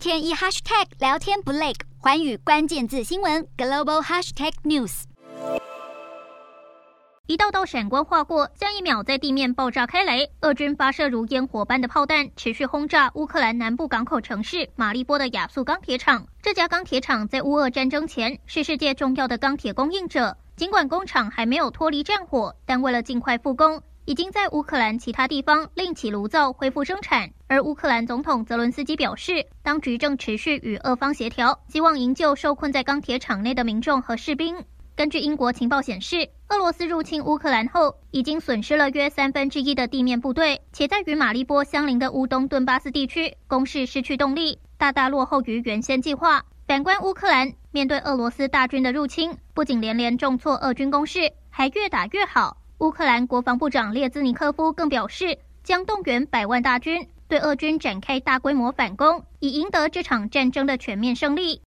天一 hashtag 聊天不累，寰宇关键字新闻 global hashtag news。一道道闪光划过，下一秒在地面爆炸开来，俄军发射如烟火般的炮弹，持续轰炸乌克兰南部港口城市马利波的亚速钢铁厂。这家钢铁厂在乌俄战争前是世界重要的钢铁供应者，尽管工厂还没有脱离战火，但为了尽快复工。已经在乌克兰其他地方另起炉灶恢复生产，而乌克兰总统泽伦斯基表示，当局正持续与俄方协调，希望营救受困在钢铁厂内的民众和士兵。根据英国情报显示，俄罗斯入侵乌克兰后，已经损失了约三分之一的地面部队，且在与马利波相邻的乌东顿巴斯地区，攻势失去动力，大大落后于原先计划。反观乌克兰，面对俄罗斯大军的入侵，不仅连连重挫俄军攻势，还越打越好。乌克兰国防部长列兹尼科夫更表示，将动员百万大军对俄军展开大规模反攻，以赢得这场战争的全面胜利。